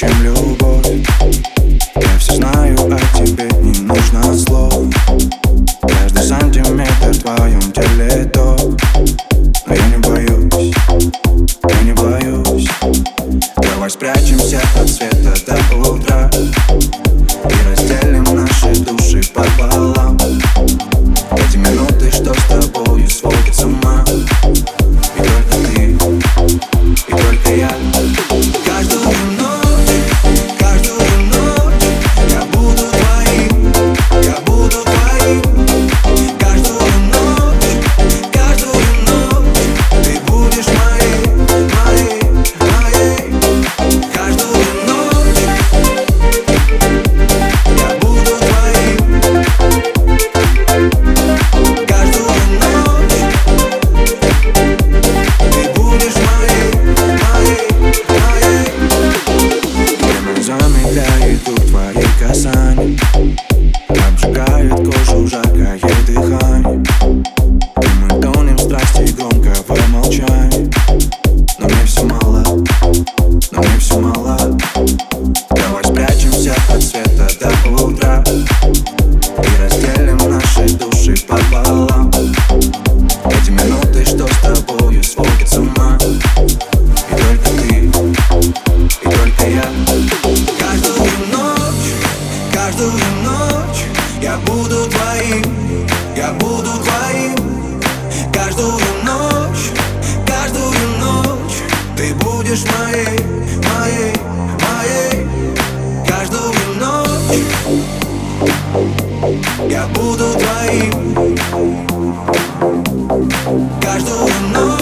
чем любовь. Я все знаю о тебе, не нужно слов. Каждый сантиметр в твоем теле то. Но я не боюсь, я не боюсь. Давай спрячемся от света до утра calle Я буду твоим. Каждую ночь.